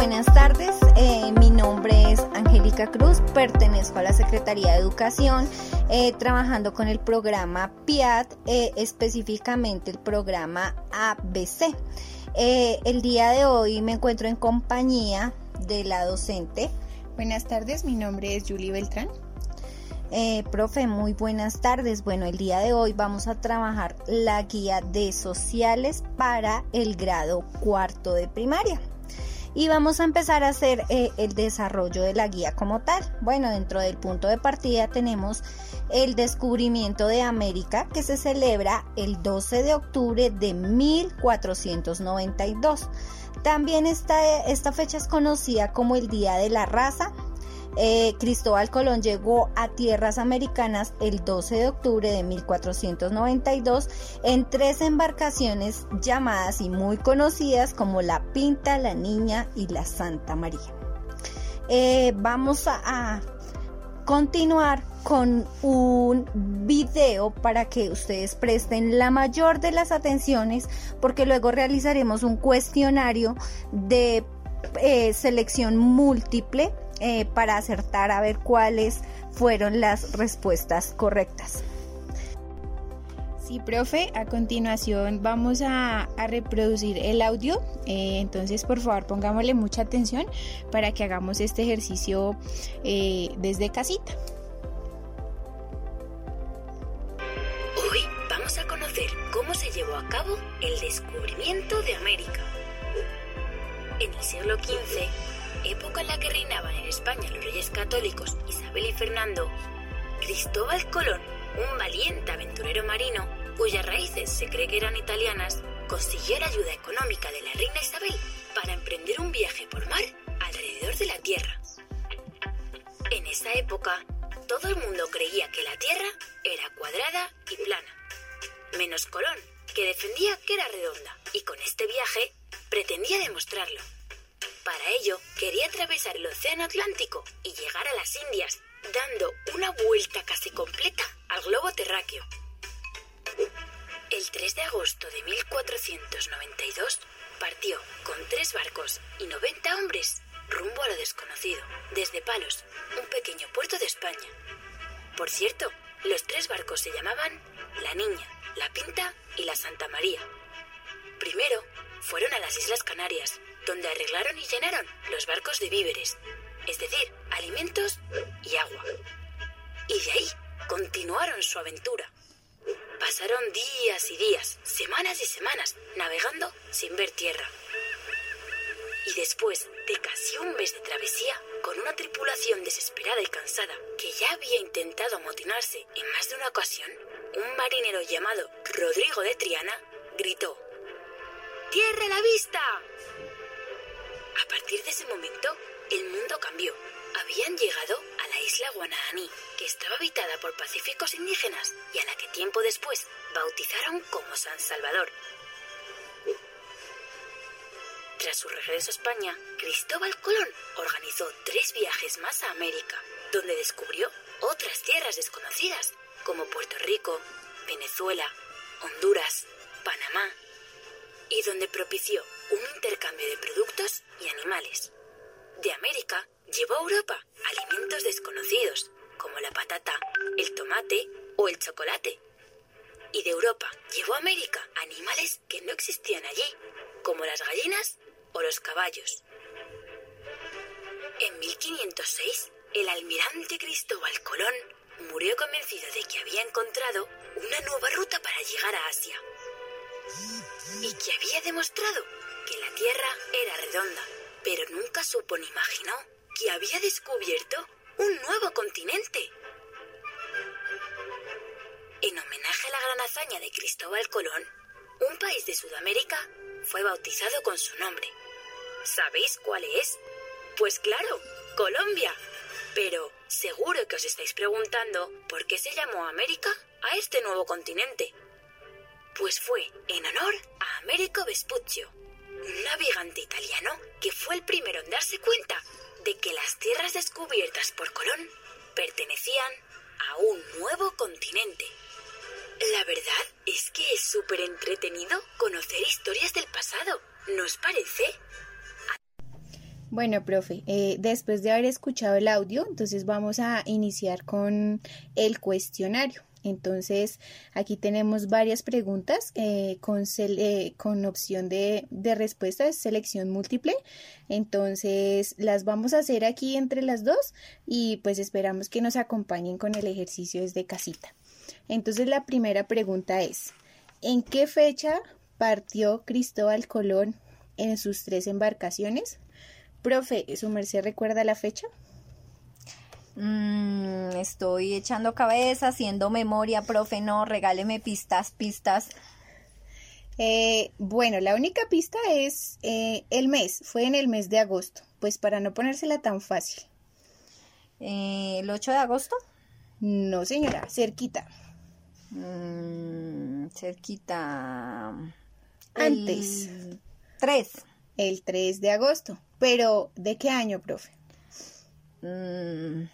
buenas tardes. Eh, mi nombre es Angélica Cruz, pertenezco a la Secretaría de Educación, eh, trabajando con el programa PIAT, eh, específicamente el programa ABC. el día de hoy me encuentro en compañía de la docente. Buenas tardes, mi nombre es Julie Beltrán. profe, muy buenas tardes. Bueno, el día de hoy vamos a trabajar la guía de sociales para el grado cuarto de primaria y vamos a empezar a hacer eh, el desarrollo de la guía como tal. Bueno, dentro del punto de partida tenemos el descubrimiento de América que se celebra el 12 de octubre de 1492. También esta, esta fecha es conocida como el Día de la Raza eh, Cristóbal Colón llegó a tierras americanas el 12 de octubre de 1492 en tres embarcaciones llamadas y muy conocidas como la Pinta, la Niña y la Santa María. Eh, vamos a, continuar con un video para que ustedes presten la mayor de las atenciones porque luego realizaremos un cuestionario de eh, selección múltiple eh, para acertar a ver cuáles fueron las respuestas correctas. Sí, profe, a continuación vamos a, reproducir el audio, eh, entonces por favor pongámosle mucha atención para que hagamos este ejercicio eh, desde casita. Hoy vamos a conocer cómo se llevó a cabo el descubrimiento de América. En el siglo XV, época en la que reinaban en España los reyes católicos Isabel y Fernando, Cristóbal Colón, un valiente aventurero marino cuyas raíces se cree que eran italianas, consiguió la ayuda económica de la reina Isabel para emprender un viaje por mar alrededor de la Tierra. En esa época, todo el mundo creía que la Tierra era cuadrada y plana, menos Colón, que defendía que era redonda, y con este viaje pretendía demostrarlo. Para ello, quería atravesar el Océano Atlántico y llegar a las Indias, dando una vuelta casi completa al globo terráqueo. El 3 de agosto de 1492 partió con tres barcos y 90 hombres rumbo a lo desconocido, desde Palos, un pequeño puerto de España. Por cierto, los tres barcos se llamaban La Niña, La Pinta y La Santa María. Primero fueron a las Islas Canarias, donde arreglaron y llenaron los barcos de víveres, es decir, alimentos y agua. Y de ahí continuaron su aventura. Pasaron días y días, semanas y semanas, navegando sin ver tierra. Y después de casi un mes de travesía, con una tripulación desesperada y cansada que ya había intentado amotinarse en más de una ocasión, un marinero llamado Rodrigo de Triana gritó, ¡Tierra a la vista! A partir de ese momento, el mundo cambió. Habían llegado a la isla Guanahaní, que estaba habitada por pacíficos indígenas y a la que tiempo después bautizaron como San Salvador. Tras su regreso a España, Cristóbal Colón organizó tres viajes más a América, donde descubrió otras tierras desconocidas, como Puerto Rico, Venezuela, Honduras, Panamá, y donde propició un intercambio llevó a Europa alimentos desconocidos, como la patata, el tomate o el chocolate. Y de Europa llevó a América animales que no existían allí, como las gallinas o los caballos. En 1506, el almirante Cristóbal Colón murió convencido de que había encontrado una nueva ruta para llegar a Asia y que había demostrado que la Tierra era redonda, pero nunca supo ni imaginó que había descubierto un nuevo continente. En homenaje a la gran hazaña de Cristóbal Colón, un país de Sudamérica fue bautizado con su nombre. ¿Sabéis cuál es? Pues claro, Colombia. Pero seguro que os estáis preguntando por qué se llamó América a este nuevo continente pues fue en honor a Américo Vespuccio, un navegante italiano que fue el primero en darse cuenta de que las tierras descubiertas por Colón pertenecían a un nuevo continente. La verdad es que es súper entretenido conocer historias del pasado, ¿no os parece? Bueno, profe, eh, después de haber escuchado el audio, entonces vamos a iniciar con el cuestionario. Entonces, aquí tenemos varias preguntas eh, con, eh, con, opción de, respuesta, selección múltiple. Entonces, las vamos a hacer aquí entre las dos y pues esperamos que nos acompañen con el ejercicio desde casita. Entonces, la primera pregunta es, ¿en qué fecha partió Cristóbal Colón en sus tres embarcaciones? Profe, ¿su merced recuerda la fecha? Mm, estoy echando cabeza, haciendo memoria, profe, no, regáleme pistas, pistas. Eh, bueno, la única pista es eh, el mes, fue en el mes de agosto, pues para no ponérsela tan fácil. Eh, ¿El 8 de agosto? No, señora, cerquita. Mm, cerquita. Antes. El 3. El 3 de agosto. Pero, ¿de qué año, profe? Mm,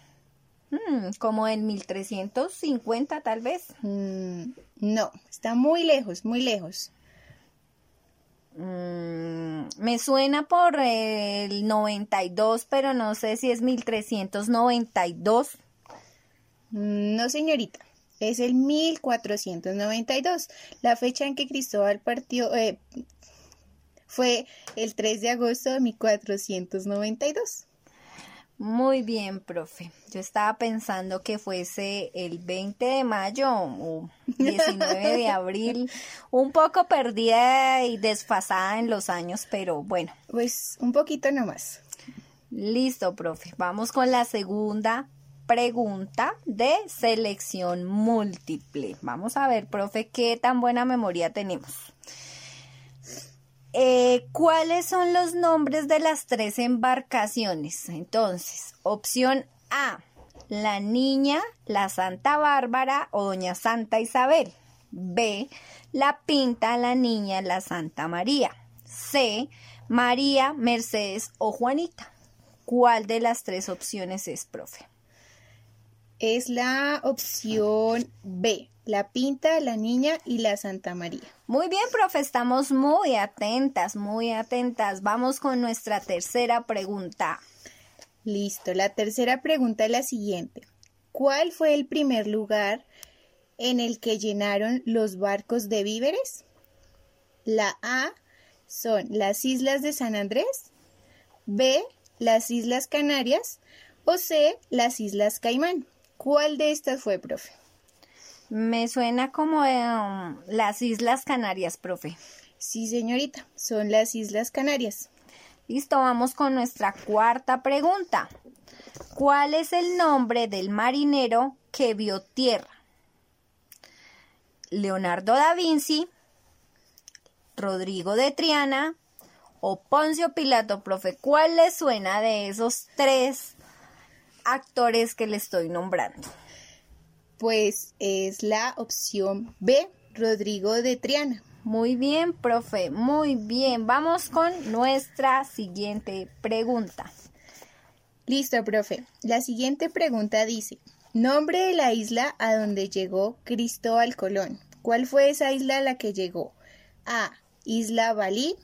mm, como en 1350 tal vez. Mm, no, está muy lejos, muy lejos. me suena por el 92, pero no sé si es 1392. No, señorita, es el 1492, la fecha en que Cristóbal partió, eh, fue el 3 de agosto de 1492. Muy bien, profe. Yo estaba pensando que fuese el 20 de mayo o 19 de abril, un poco perdida y desfasada en los años, pero bueno. Pues un poquito nomás. Listo, profe. Vamos con la segunda pregunta de selección múltiple. Vamos a ver, profe, qué tan buena memoria tenemos. Eh, ¿Cuáles son los nombres de las tres embarcaciones? Entonces, opción A, la niña, la Santa Bárbara o Doña Santa Isabel. B, la Pinta, la niña, la Santa María. C, María, Mercedes o Juanita. ¿Cuál de las tres opciones es, profe? Es la opción B, la Pinta, la Niña y la Santa María. Muy bien, profe, estamos muy atentas, muy atentas. Vamos con nuestra tercera pregunta. Listo, la tercera pregunta es la siguiente. ¿Cuál fue el primer lugar en el que llenaron los barcos de víveres? La A son las Islas de San Andrés, B, las Islas Canarias o C, las Islas Caimán. ¿Cuál de estas fue, profe? Me suena como um, las Islas Canarias, profe. Sí, señorita, son las Islas Canarias. Listo, vamos con nuestra cuarta pregunta. ¿Cuál es el nombre del marinero que vio tierra? Leonardo da Vinci, Rodrigo de Triana o Poncio Pilato, profe. ¿Cuál le suena de esos tres actores que le estoy nombrando? Pues es la opción B, Rodrigo de Triana. Muy bien, profe, muy bien. Vamos con nuestra siguiente pregunta. Listo, profe. La siguiente pregunta dice, nombre de la isla a donde llegó Cristóbal Colón. ¿Cuál fue esa isla a la que llegó? A, Isla Balí,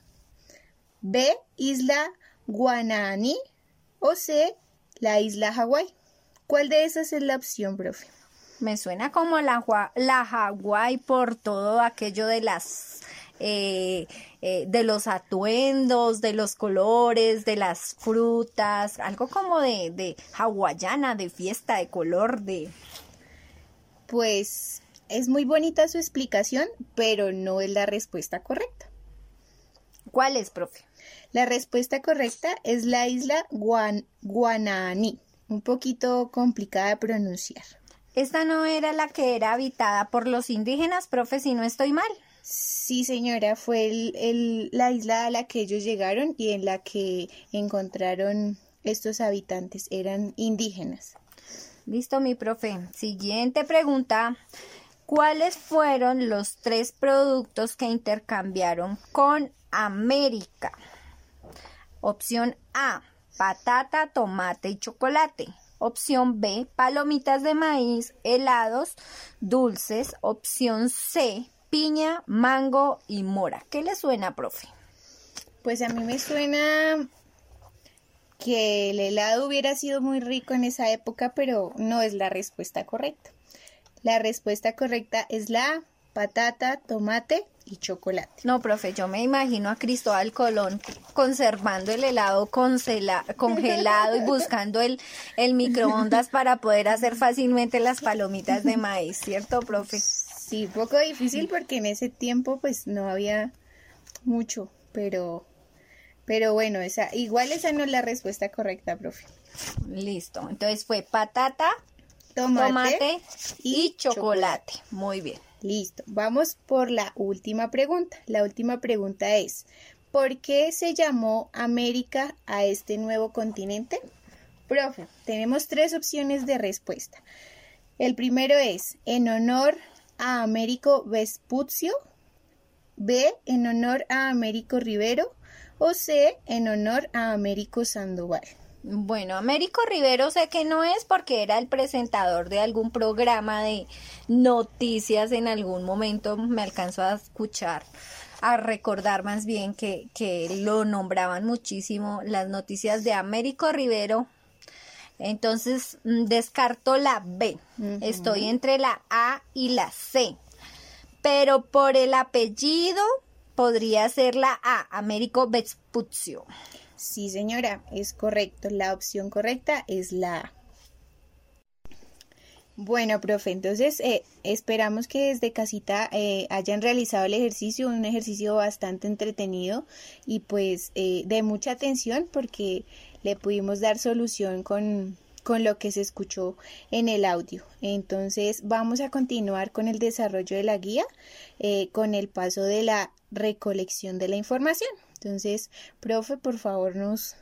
B, Isla Guananí o C, la isla Hawái. ¿Cuál de esas es la opción, profe? Me suena como la, la Hawái por todo aquello de las eh, eh, de los atuendos, de los colores, de las frutas, algo como de, de hawaiana, de fiesta, de color, de... Pues es muy bonita su explicación, pero no es la respuesta correcta. ¿Cuál es, profe? La respuesta correcta es la isla Guan Guananí, un poquito complicada de pronunciar. Esta no era la que era habitada por los indígenas, profe, si no estoy mal. Sí, señora, fue el, la isla a la que ellos llegaron y en la que encontraron estos habitantes. Eran indígenas. Listo, mi profe. Siguiente pregunta. ¿Cuáles fueron los tres productos que intercambiaron con América? Opción A, patata, tomate y chocolate. Opción B, palomitas de maíz, helados, dulces. Opción C, piña, mango y mora. ¿Qué le suena, profe? Pues a mí me suena que el helado hubiera sido muy rico en esa época, pero no es la respuesta correcta. La respuesta correcta es la patata, tomate y chocolate. No, profe, yo me imagino a Cristóbal Colón conservando el helado congelado y buscando el, el microondas para poder hacer fácilmente las palomitas de maíz, ¿cierto, profe? Sí, poco difícil porque en ese tiempo pues no había mucho, pero pero bueno, esa igual esa no es la respuesta correcta, profe. Listo. Entonces fue patata, tomate, y, chocolate. Muy bien. Listo. Vamos por la última pregunta. La última pregunta es, ¿por qué se llamó América a este nuevo continente? Profe, tenemos tres opciones de respuesta. El primero es en honor a Américo Vespucio, B en honor a Américo Rivero o C en honor a Américo Sandoval. Bueno, Américo Rivero sé que no es porque era el presentador de algún programa de noticias en algún momento, me alcanzó a escuchar, a recordar más bien que, que lo nombraban muchísimo las noticias de Américo Rivero. Entonces mm, descarto la B, estoy entre la A y la C, pero por el apellido podría ser la A, Américo Vespucio. Sí, señora, es correcto. La opción correcta es la A. Bueno, profe, entonces eh, esperamos que desde casita eh, hayan realizado el ejercicio, un ejercicio bastante entretenido y pues eh, de mucha atención porque le pudimos dar solución con, con lo que se escuchó en el audio. Entonces vamos a continuar con el desarrollo de la guía, con el paso de la recolección de la información. Entonces, profe, por favor, nos,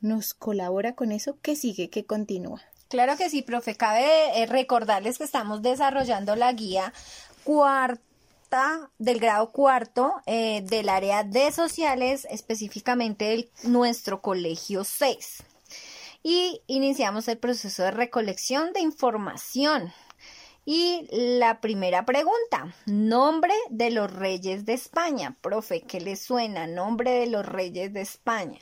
nos colabora con eso. ¿Qué sigue? ¿Qué continúa? Claro que sí, profe. Cabe eh, recordarles que estamos desarrollando la guía cuarta del grado cuarto eh, del área de sociales, específicamente de nuestro colegio 6. Y iniciamos el proceso de recolección de información. Y la primera pregunta, nombre de los reyes de España. Profe, ¿qué le suena? Nombre de los reyes de España.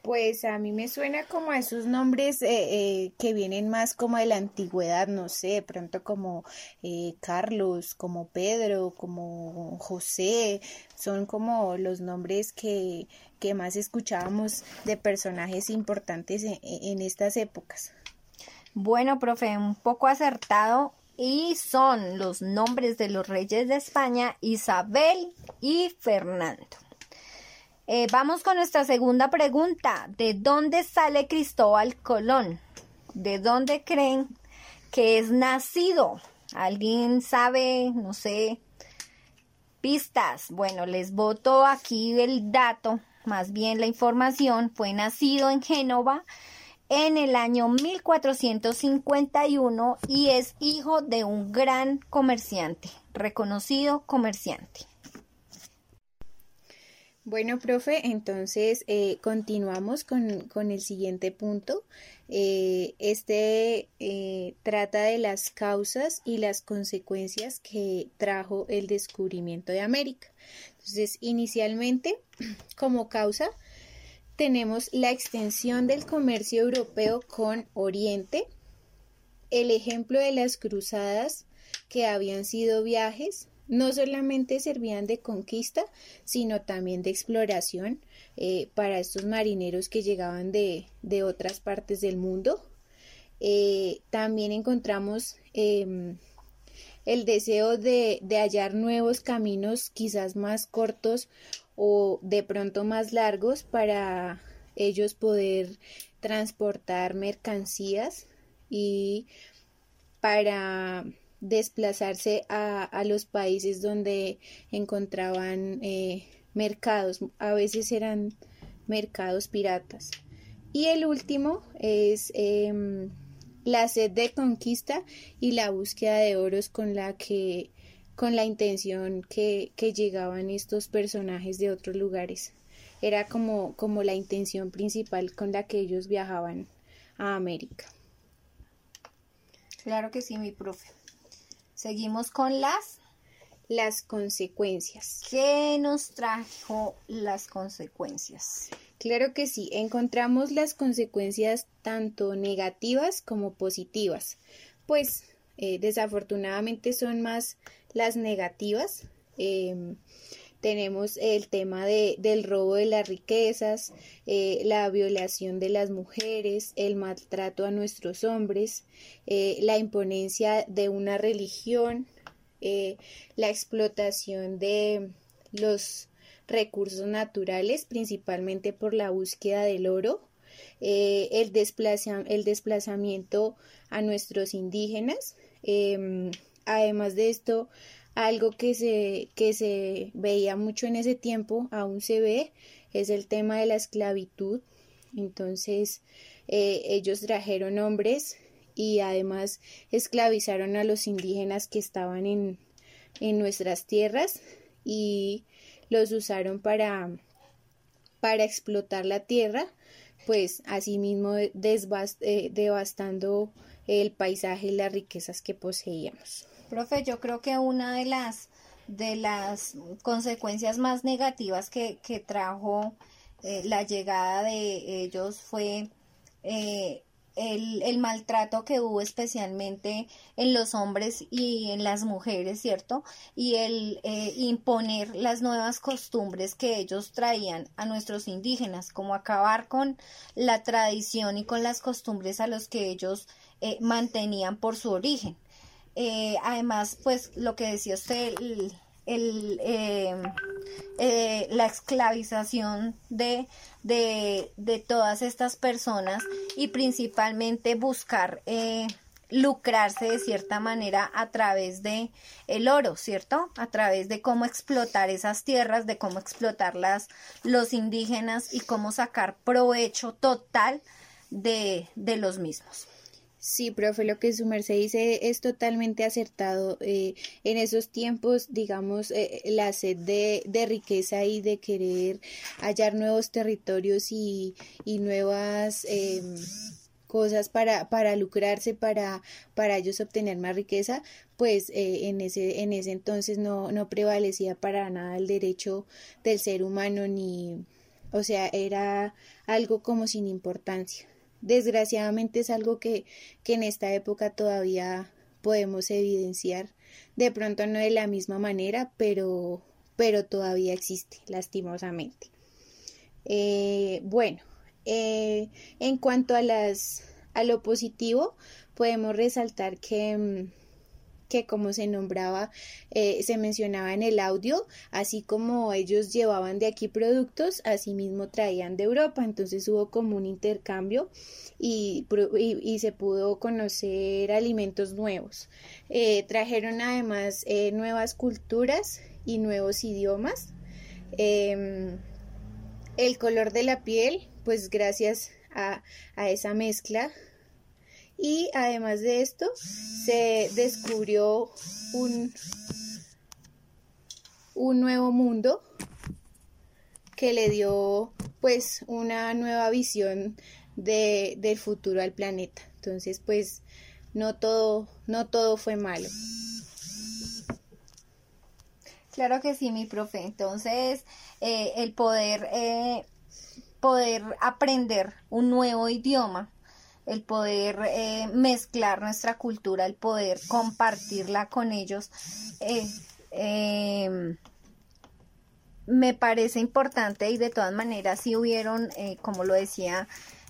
Pues a mí me suena como a esos nombres eh, eh, que vienen más como de la antigüedad, no sé, pronto como eh, Carlos, como Pedro, como José, son como los nombres que, que más escuchábamos de personajes importantes en estas épocas. Bueno, profe, un poco acertado y son los nombres de los reyes de España, Isabel y Fernando. Eh, vamos con nuestra segunda pregunta. ¿De dónde sale Cristóbal Colón? ¿De dónde creen que es nacido? ¿Alguien sabe? No sé. Pistas. Bueno, les voto aquí el dato, más bien la información. Fue nacido en Génova en el año 1451 y es hijo de un gran comerciante, reconocido comerciante. Bueno, profe, entonces eh, continuamos con, el siguiente punto. Eh, este eh, trata de las causas y las consecuencias que trajo el descubrimiento de América. Entonces, inicialmente, como causa, tenemos la extensión del comercio europeo con Oriente, el ejemplo de las cruzadas que habían sido viajes, no solamente servían de conquista, sino también de exploración eh, para estos marineros que llegaban de, otras partes del mundo. Eh, también encontramos em, el deseo de, de hallar nuevos caminos, quizás más cortos o de pronto más largos para ellos poder transportar mercancías y para desplazarse a, los países donde encontraban eh, mercados. A veces eran mercados piratas. Y el último es em, la sed de conquista y la búsqueda de oros con la que con la intención que, llegaban estos personajes de otros lugares. Era como, como la intención principal con la que ellos viajaban a América. Claro que sí, mi profe. Seguimos con las las consecuencias. ¿Qué nos trajo las consecuencias? Claro que sí, encontramos las consecuencias tanto negativas como positivas, pues eh, desafortunadamente son más las negativas. Em, tenemos el tema de, del robo de las riquezas, eh, la violación de las mujeres, el maltrato a nuestros hombres, eh, la imponencia de una religión, la explotación de los recursos naturales, principalmente por la búsqueda del oro, eh, el, el, desplazamiento a nuestros indígenas. Em, además de esto, algo que se, que se veía mucho en ese tiempo, aún se ve, es el tema de la esclavitud. Entonces, eh, ellos trajeron hombres y además esclavizaron a los indígenas que estaban en, en nuestras tierras y los usaron para, para explotar la tierra, pues asimismo eh, devastando el paisaje y las riquezas que poseíamos. Profe, yo creo que una de las de las consecuencias más negativas que, trajo eh, la llegada de ellos fue eh, el, maltrato que hubo especialmente en los hombres y en las mujeres, ¿cierto? Y el eh, imponer las nuevas costumbres que ellos traían a nuestros indígenas, como acabar con la tradición y con las costumbres a los que ellos eh, mantenían por su origen. Eh, además, pues lo que decía usted, el, em, eh, la esclavización de, de, todas estas personas y principalmente buscar eh, lucrarse de cierta manera a través de el oro, ¿cierto? A través de cómo explotar esas tierras, de cómo explotarlas los indígenas y cómo sacar provecho total de, de los mismos. Sí, profe, lo que su merced dice es totalmente acertado. Eh, en esos tiempos, digamos, eh, la sed de, riqueza y de querer hallar nuevos territorios y, y nuevas em, cosas para, para lucrarse, para, para ellos obtener más riqueza, pues eh, en, ese, en ese entonces no, no prevalecía para nada el derecho del ser humano ni, o sea, era algo como sin importancia. Desgraciadamente es algo que, que en esta época todavía podemos evidenciar, de pronto no de la misma manera, pero, pero todavía existe, lastimosamente. Eh, bueno, eh, en cuanto a las a lo positivo, podemos resaltar que mm, que como se nombraba, eh, se mencionaba en el audio, así como ellos llevaban de aquí productos, asimismo traían de Europa, entonces hubo como un intercambio y, y, se pudo conocer alimentos nuevos. Eh, trajeron además eh, nuevas culturas y nuevos idiomas. Em, el color de la piel, pues gracias a, a esa mezcla y además de esto se descubrió un, un nuevo mundo que le dio pues una nueva visión de, del futuro al planeta. Entonces pues no todo, no todo fue malo. Claro que sí, mi profe. Entonces, eh, el poder, eh, poder aprender un nuevo idioma el poder eh, mezclar nuestra cultura, el poder compartirla con ellos. Eh, em, me parece importante y de todas maneras si hubieron, eh, como lo decía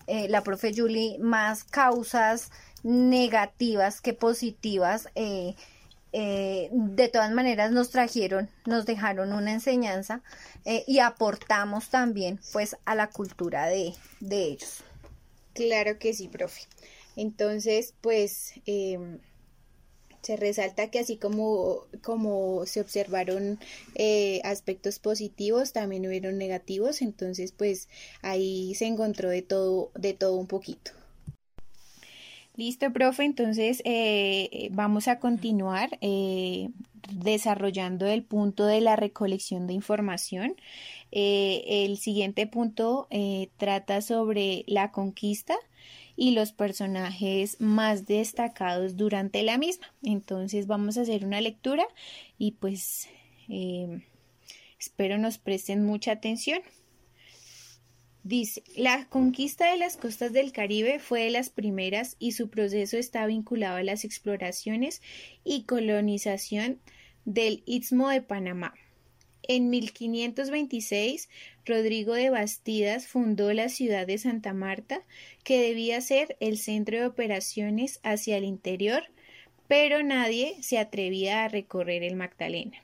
la profe Julie, más causas negativas que positivas. de todas maneras nos trajeron, nos dejaron una enseñanza y aportamos también pues a la cultura de, de ellos. Claro que sí, profe. Entonces, pues em, se resalta que así como, como se observaron eh, aspectos positivos, también hubieron negativos, entonces pues ahí se encontró de todo, de todo un poquito. Listo, profe, entonces eh, vamos a continuar eh, desarrollando el punto de la recolección de información. Eh, el siguiente punto eh, trata sobre la conquista y los personajes más destacados durante la misma. Entonces vamos a hacer una lectura y pues eh, espero nos presten mucha atención. Dice, la conquista de las costas del Caribe fue de las primeras y su proceso está vinculado a las exploraciones y colonización del Istmo de Panamá. En 1526, Rodrigo de Bastidas fundó la ciudad de Santa Marta, que debía ser el centro de operaciones hacia el interior, pero nadie se atrevía a recorrer el Magdalena.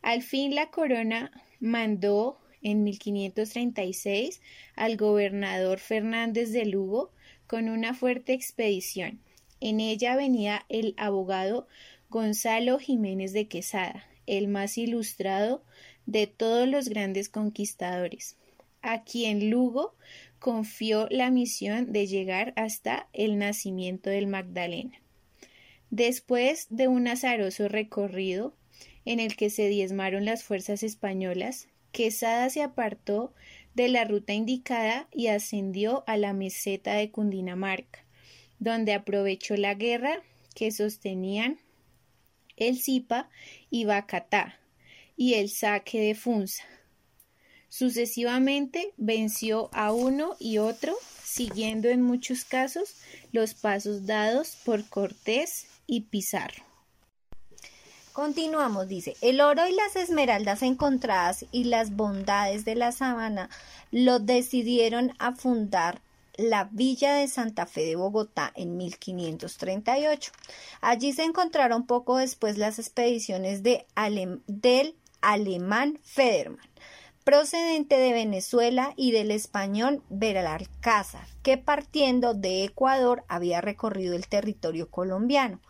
Al fin la corona mandó en 1536 al gobernador Fernández de Lugo con una fuerte expedición. En ella venía el abogado Gonzalo Jiménez de Quesada, el más ilustrado de todos los grandes conquistadores, a quien Lugo confió la misión de llegar hasta el nacimiento del Magdalena. Después de un azaroso recorrido en el que se diezmaron las fuerzas españolas, Quesada se apartó de la ruta indicada y ascendió a la meseta de Cundinamarca, donde aprovechó la guerra que sostenían el Zipa y Bacatá y el saque de Funza. Sucesivamente venció a uno y otro, siguiendo en muchos casos los pasos dados por Cortés y Pizarro. Continuamos, dice, el oro y las esmeraldas encontradas y las bondades de la sabana lo decidieron a fundar la villa de Santa Fe de Bogotá en 1538. Allí se encontraron poco después las expediciones de del alemán Federman, procedente de Venezuela y del español Belalcázar, que partiendo de Ecuador había recorrido el territorio colombiano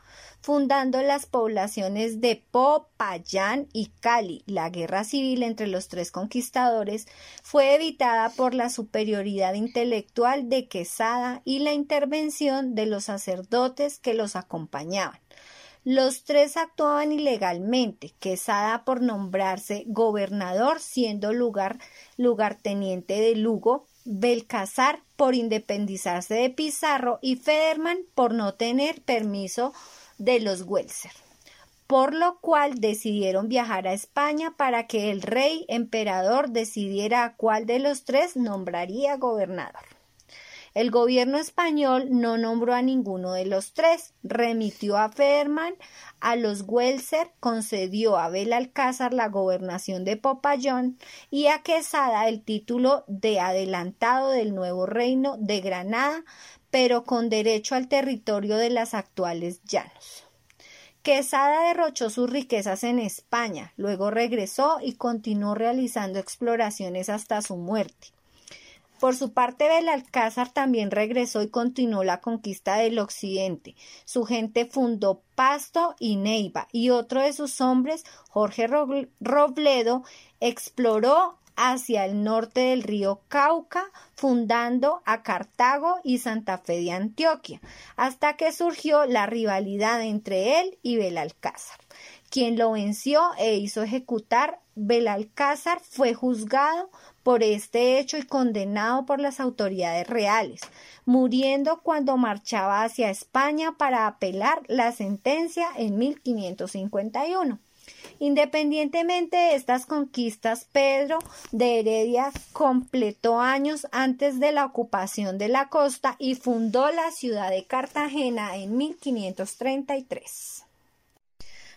fundando las poblaciones de Popayán y Cali. La guerra civil entre los tres conquistadores fue evitada por la superioridad intelectual de Quesada y la intervención de los sacerdotes que los acompañaban. Los tres actuaban ilegalmente, Quesada por nombrarse gobernador siendo lugar lugarteniente de Lugo, Belcazar por independizarse de Pizarro y Federman por no tener permiso de los Welser, por lo cual decidieron viajar a España para que el rey emperador decidiera a cuál de los tres nombraría gobernador. El gobierno español no nombró a ninguno de los tres, remitió a Federman a los Welser, concedió a Belalcázar la gobernación de Popayón y a Quesada el título de adelantado del nuevo reino de Granada, pero con derecho al territorio de las actuales llanos. Quesada derrochó sus riquezas en España, luego regresó y continuó realizando exploraciones hasta su muerte. Por su parte, Belalcázar también regresó y continuó la conquista del occidente. Su gente fundó Pasto y Neiva, y otro de sus hombres, Jorge Robledo, exploró hacia el norte del río Cauca, fundando a Cartago y Santa Fe de Antioquia, hasta que surgió la rivalidad entre él y Belalcázar. Quien lo venció e hizo ejecutar, Belalcázar fue juzgado por este hecho y condenado por las autoridades reales, muriendo cuando marchaba hacia España para apelar la sentencia en 1551. Independientemente de estas conquistas, Pedro de Heredia completó años antes de la ocupación de la costa y fundó la ciudad de Cartagena en 1533.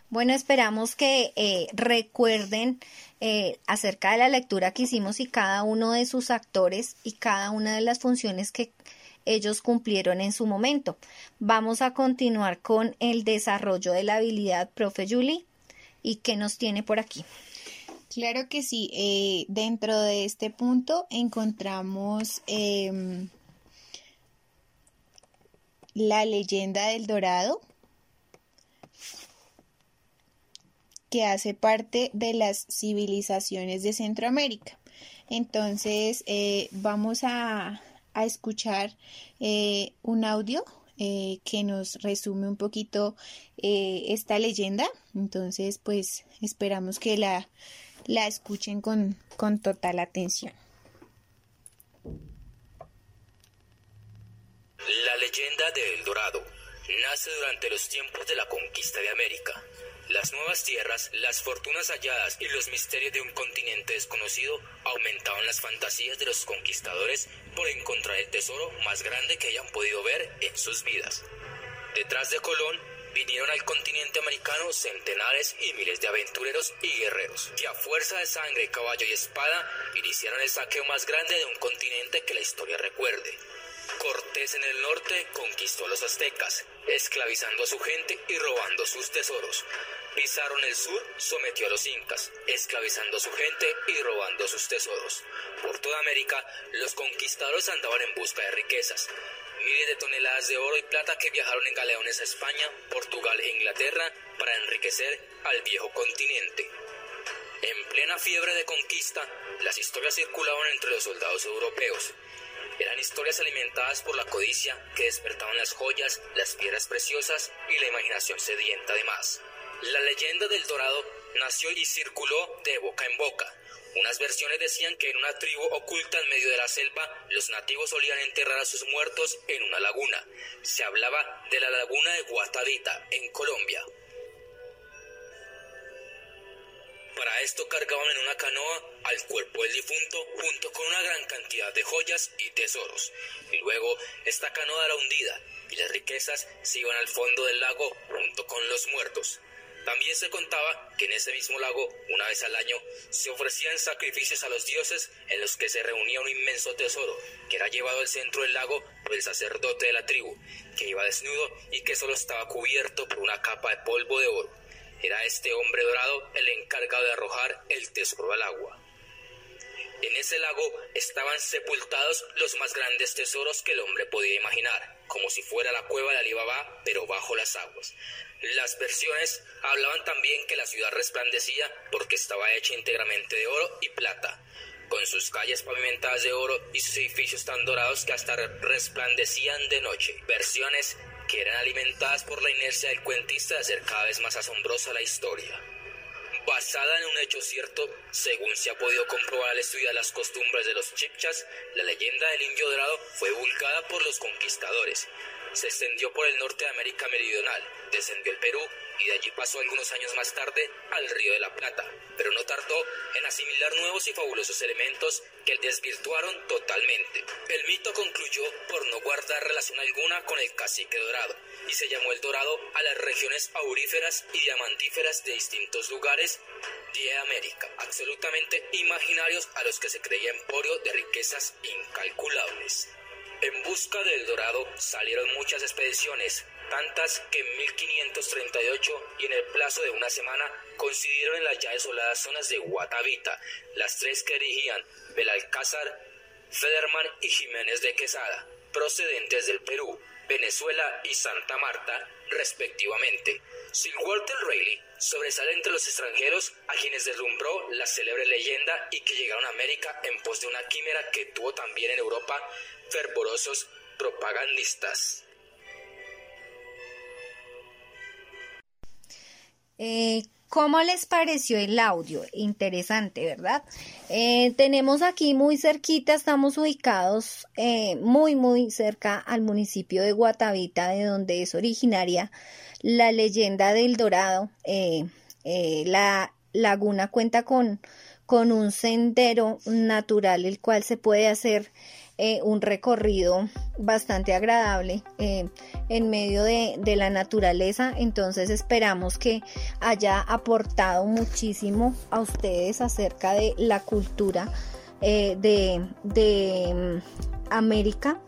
Bueno, esperamos que eh, recuerden eh, acerca de la lectura que hicimos y cada uno de sus actores y cada una de las funciones que ellos cumplieron en su momento. Vamos a continuar con el desarrollo de la habilidad, profe Julie y qué nos tiene por aquí. Claro que sí. Eh, dentro de este punto encontramos em, la leyenda del dorado, que hace parte de las civilizaciones de Centroamérica. Entonces, eh, vamos a, escuchar eh, un audio eh, que nos resume un poquito eh, esta leyenda. Entonces, pues esperamos que la, la escuchen con, con total atención. La leyenda de El Dorado nace durante los tiempos de la conquista de América. Las nuevas tierras, las fortunas halladas y los misterios de un continente desconocido aumentaban las fantasías de los conquistadores por encontrar el tesoro más grande que hayan podido ver en sus vidas. Detrás de Colón vinieron al continente americano centenares y miles de aventureros y guerreros, que a fuerza de sangre, caballo y espada iniciaron el saqueo más grande de un continente que la historia recuerde. Cortés en el norte conquistó a los aztecas, esclavizando a su gente y robando sus tesoros. Pizarro en el sur sometió a los incas, esclavizando a su gente y robando sus tesoros. Por toda América, los conquistadores andaban en busca de riquezas. Miles de toneladas de oro y plata que viajaron en galeones a España, Portugal e Inglaterra para enriquecer al viejo continente. En plena fiebre de conquista, las historias circulaban entre los soldados europeos. Eran historias alimentadas por la codicia que despertaban las joyas, las piedras preciosas y la imaginación sedienta de más. La leyenda del Dorado nació y circuló de boca en boca. Unas versiones decían que en una tribu oculta en medio de la selva, los nativos solían enterrar a sus muertos en una laguna. Se hablaba de la laguna de Guatavita, en Colombia. Para esto cargaban en una canoa al cuerpo del difunto junto con una gran cantidad de joyas y tesoros. Y luego esta canoa era hundida y las riquezas se iban al fondo del lago junto con los muertos. También se contaba que en ese mismo lago, una vez al año, se ofrecían sacrificios a los dioses en los que se reunía un inmenso tesoro, que era llevado al centro del lago por el sacerdote de la tribu, que iba desnudo y que solo estaba cubierto por una capa de polvo de oro. Era este hombre dorado el encargado de arrojar el tesoro al agua. En ese lago estaban sepultados los más grandes tesoros que el hombre podía imaginar, como si fuera la cueva de Alibaba, pero bajo las aguas. Las versiones hablaban también que la ciudad resplandecía porque estaba hecha íntegramente de oro y plata, con sus calles pavimentadas de oro y sus edificios tan dorados que hasta resplandecían de noche. Versiones que eran alimentadas por la inercia del cuentista de hacer cada vez más asombrosa la historia. Basada en un hecho cierto, según se ha podido comprobar al estudiar las costumbres de los chipchas, la leyenda del indio dorado fue divulgada por los conquistadores. Se extendió por el norte de América Meridional, descendió el Perú y de allí pasó algunos años más tarde al Río de la Plata, pero no tardó en asimilar nuevos y fabulosos elementos que desvirtuaron totalmente. El mito concluyó por no guardar relación alguna con el cacique dorado y se llamó el dorado a las regiones auríferas y diamantíferas de distintos lugares de América, absolutamente imaginarios a los que se creía emporio de riquezas incalculables. En busca del dorado salieron muchas expediciones, tantas que en 1538 y en el plazo de una semana coincidieron en las ya desoladas zonas de Guatavita, las tres que dirigían Belalcázar, Federman y Jiménez de Quesada, procedentes del Perú, Venezuela y Santa Marta, respectivamente. Sir Walter Raleigh sobresale entre los extranjeros a quienes deslumbró la célebre leyenda y que llegaron a América en pos de una quimera que tuvo también en Europa fervorosos propagandistas. Eh, ¿Cómo les pareció el audio? Interesante, ¿verdad? Eh, tenemos aquí muy cerquita, estamos ubicados eh, muy, muy cerca al municipio de Guatavita, de donde es originaria la leyenda del Dorado. la laguna cuenta con, con un sendero natural, el cual se puede hacer eh, un recorrido bastante agradable eh, en medio de, la naturaleza. Entonces esperamos que haya aportado muchísimo a ustedes acerca de la cultura eh, de, de mm, América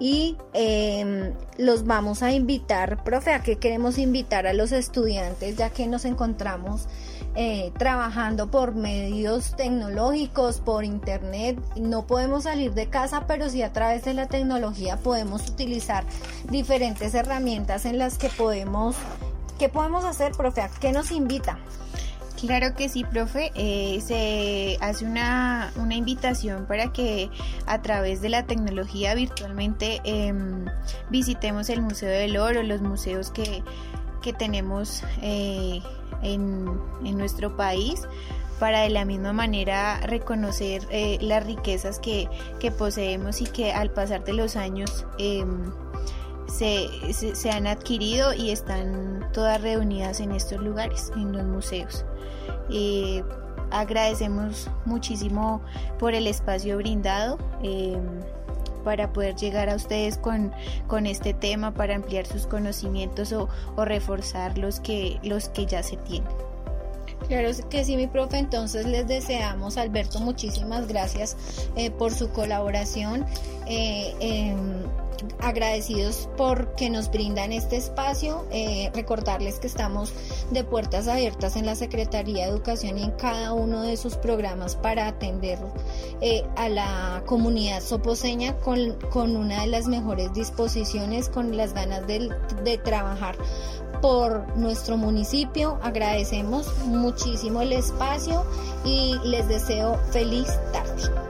y em, los vamos a invitar, profe, a que queremos invitar a los estudiantes ya que nos encontramos eh, trabajando por medios tecnológicos, por internet. No podemos salir de casa, pero sí a través de la tecnología podemos utilizar diferentes herramientas en las que podemos, ¿qué podemos hacer, profe? ¿A qué nos invita? Claro que sí, profe. Eh, se hace una, una, invitación para que a través de la tecnología virtualmente em, visitemos el Museo del Oro, los museos que, que tenemos eh, en, nuestro país para de la misma manera reconocer eh, las riquezas que, poseemos y que al pasar de los años em, se, se, han adquirido y están todas reunidas en estos lugares, en los museos. Eh, agradecemos muchísimo por el espacio brindado. Para poder llegar a ustedes con, con, este tema, para ampliar sus conocimientos o, o reforzar los que, los que ya se tienen. Claro que sí, mi profe. Entonces les deseamos, Alberto, muchísimas gracias eh, por su colaboración. Eh, em, agradecidos por que nos brindan este espacio. Eh, recordarles que estamos de puertas abiertas en la Secretaría de Educación y en cada uno de sus programas para atender a la comunidad soposeña con, con, una de las mejores disposiciones, con las ganas de, de trabajar por nuestro municipio. Agradecemos muchísimo el espacio y les deseo feliz tarde.